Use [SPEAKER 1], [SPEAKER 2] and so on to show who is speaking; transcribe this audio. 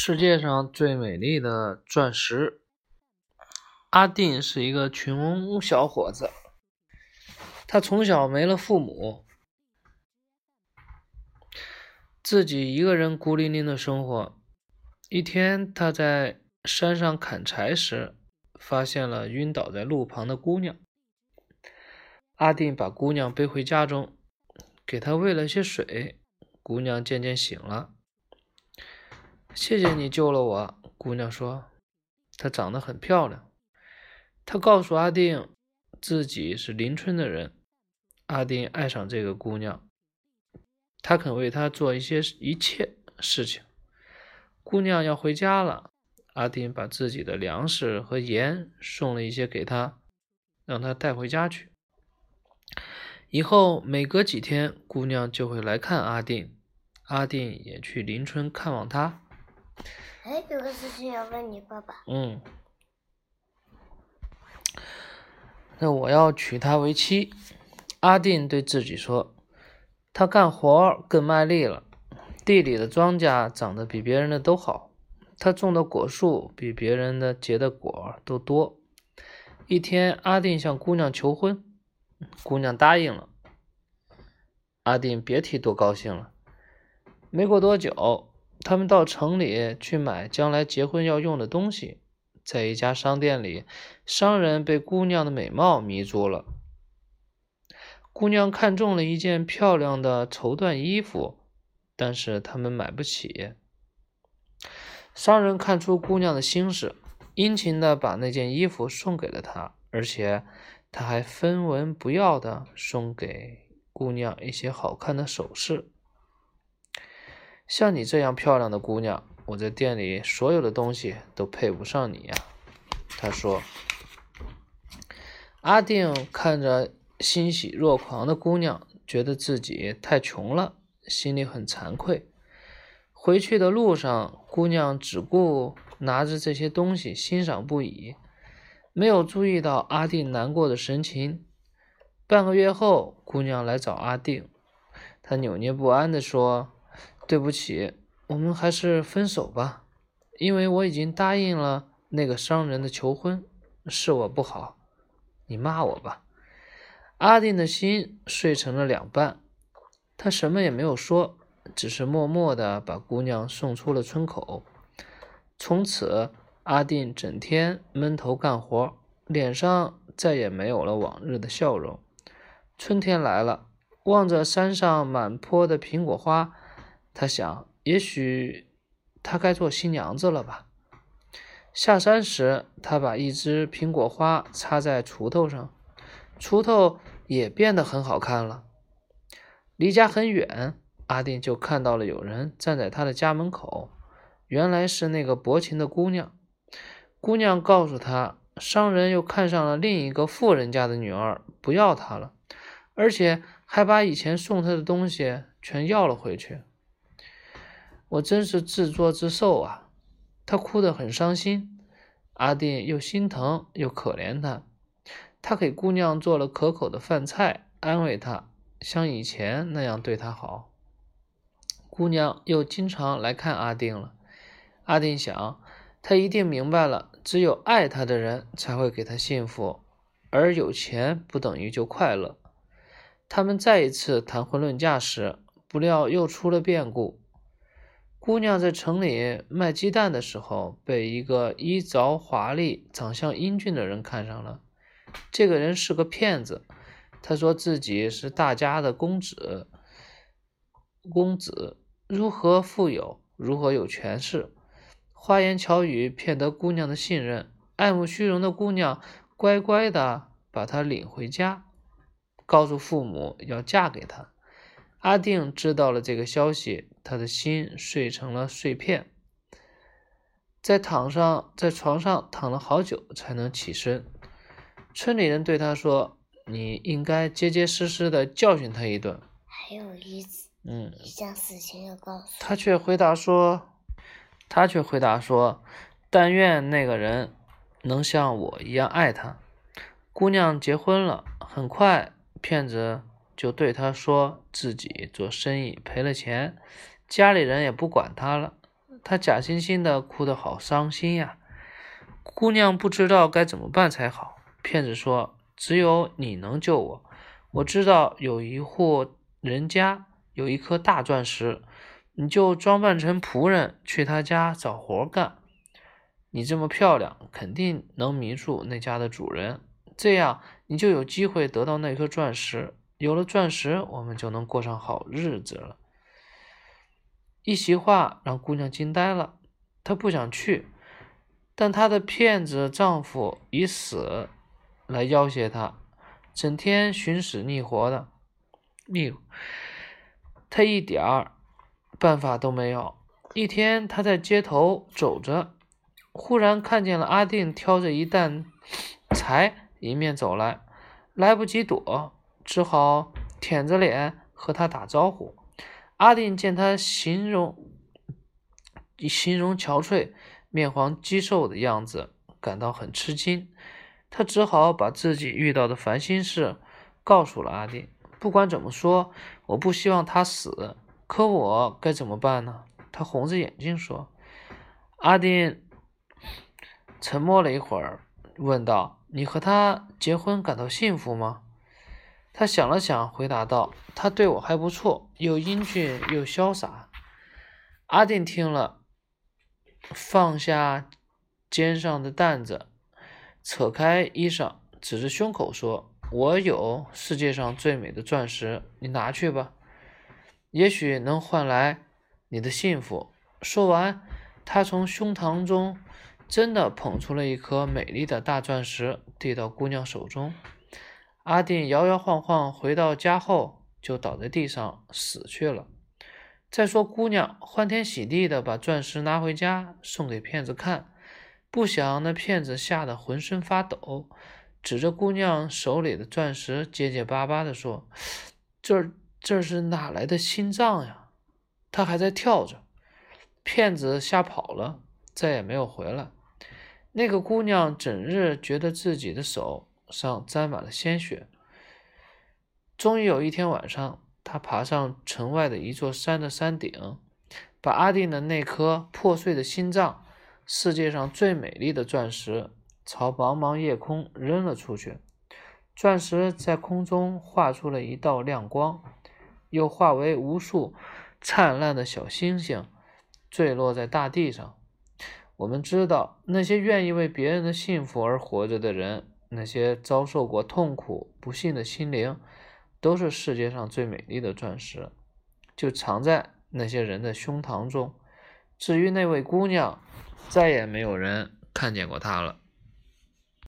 [SPEAKER 1] 世界上最美丽的钻石。阿定是一个穷小伙子，他从小没了父母，自己一个人孤零零的生活。一天，他在山上砍柴时，发现了晕倒在路旁的姑娘。阿定把姑娘背回家中，给她喂了些水，姑娘渐渐醒了。谢谢你救了我，姑娘说。她长得很漂亮。她告诉阿定，自己是邻村的人。阿定爱上这个姑娘，他肯为她做一些一切事情。姑娘要回家了，阿定把自己的粮食和盐送了一些给她，让她带回家去。以后每隔几天，姑娘就会来看阿定，阿定也去邻村看望她。
[SPEAKER 2] 哎，有个事情要问你爸爸。嗯，
[SPEAKER 1] 那我要娶她为妻。阿定对自己说：“他干活更卖力了，地里的庄稼长得比别人的都好，他种的果树比别人的结的果都多。”一天，阿定向姑娘求婚，姑娘答应了。阿定别提多高兴了。没过多久。他们到城里去买将来结婚要用的东西，在一家商店里，商人被姑娘的美貌迷住了。姑娘看中了一件漂亮的绸缎衣服，但是他们买不起。商人看出姑娘的心事，殷勤的把那件衣服送给了她，而且他还分文不要的送给姑娘一些好看的首饰。像你这样漂亮的姑娘，我在店里所有的东西都配不上你呀。他说。阿定看着欣喜若狂的姑娘，觉得自己太穷了，心里很惭愧。回去的路上，姑娘只顾拿着这些东西欣赏不已，没有注意到阿定难过的神情。半个月后，姑娘来找阿定，她扭捏不安地说。对不起，我们还是分手吧，因为我已经答应了那个商人的求婚，是我不好，你骂我吧。阿定的心碎成了两半，他什么也没有说，只是默默地把姑娘送出了村口。从此，阿定整天闷头干活，脸上再也没有了往日的笑容。春天来了，望着山上满坡的苹果花。他想，也许他该做新娘子了吧。下山时，他把一只苹果花插在锄头上，锄头也变得很好看了。离家很远，阿定就看到了有人站在他的家门口，原来是那个薄情的姑娘。姑娘告诉他，商人又看上了另一个富人家的女儿，不要她了，而且还把以前送她的东西全要了回去。我真是自作自受啊！他哭得很伤心。阿定又心疼又可怜他，他给姑娘做了可口的饭菜，安慰她，像以前那样对她好。姑娘又经常来看阿定了。阿定想，他一定明白了，只有爱他的人才会给他幸福，而有钱不等于就快乐。他们再一次谈婚论嫁时，不料又出了变故。姑娘在城里卖鸡蛋的时候，被一个衣着华丽、长相英俊的人看上了。这个人是个骗子，他说自己是大家的公子，公子如何富有，如何有权势，花言巧语骗得姑娘的信任。爱慕虚荣的姑娘乖乖的把他领回家，告诉父母要嫁给他。阿定知道了这个消息，他的心碎成了碎片，在躺上在床上躺了好久才能起身。村里人对他说：“你应该结结实实的教训他一顿。”
[SPEAKER 2] 还有一嗯，一件事情要告诉
[SPEAKER 1] 他，却回答说：“他却回答说，但愿那个人能像我一样爱他。”姑娘结婚了，很快骗子。就对他说自己做生意赔了钱，家里人也不管他了。他假惺惺的哭得好伤心呀。姑娘不知道该怎么办才好。骗子说：“只有你能救我。我知道有一户人家有一颗大钻石，你就装扮成仆人去他家找活干。你这么漂亮，肯定能迷住那家的主人。这样你就有机会得到那颗钻石。有了钻石，我们就能过上好日子了。”一席话让姑娘惊呆了，她不想去，但她的骗子丈夫以死来要挟她，整天寻死觅活的，觅，她一点儿办法都没有。一天，她在街头走着，忽然看见了阿定挑着一担柴迎面走来，来不及躲，只好舔着脸和他打招呼。阿定见他形容形容憔悴、面黄肌瘦的样子，感到很吃惊。他只好把自己遇到的烦心事告诉了阿定。不管怎么说，我不希望他死，可我该怎么办呢？他红着眼睛说。阿定沉默了一会儿，问道：“你和他结婚感到幸福吗？”他想了想，回答道：“他对我还不错，又英俊又潇洒。”阿定听了，放下肩上的担子，扯开衣裳，指着胸口说：“我有世界上最美的钻石，你拿去吧，也许能换来你的幸福。”说完，他从胸膛中真的捧出了一颗美丽的大钻石，递到姑娘手中。阿定摇摇晃晃回到家后，就倒在地上死去了。再说，姑娘欢天喜地的把钻石拿回家送给骗子看，不想那骗子吓得浑身发抖，指着姑娘手里的钻石，结结巴巴的说：“这这是哪来的心脏呀？它还在跳着。”骗子吓跑了，再也没有回来。那个姑娘整日觉得自己的手。上沾满了鲜血。终于有一天晚上，他爬上城外的一座山的山顶，把阿定的那颗破碎的心脏——世界上最美丽的钻石——朝茫茫夜空扔了出去。钻石在空中画出了一道亮光，又化为无数灿烂的小星星，坠落在大地上。我们知道，那些愿意为别人的幸福而活着的人。那些遭受过痛苦、不幸的心灵，都是世界上最美丽的钻石，就藏在那些人的胸膛中。至于那位姑娘，再也没有人看见过她了。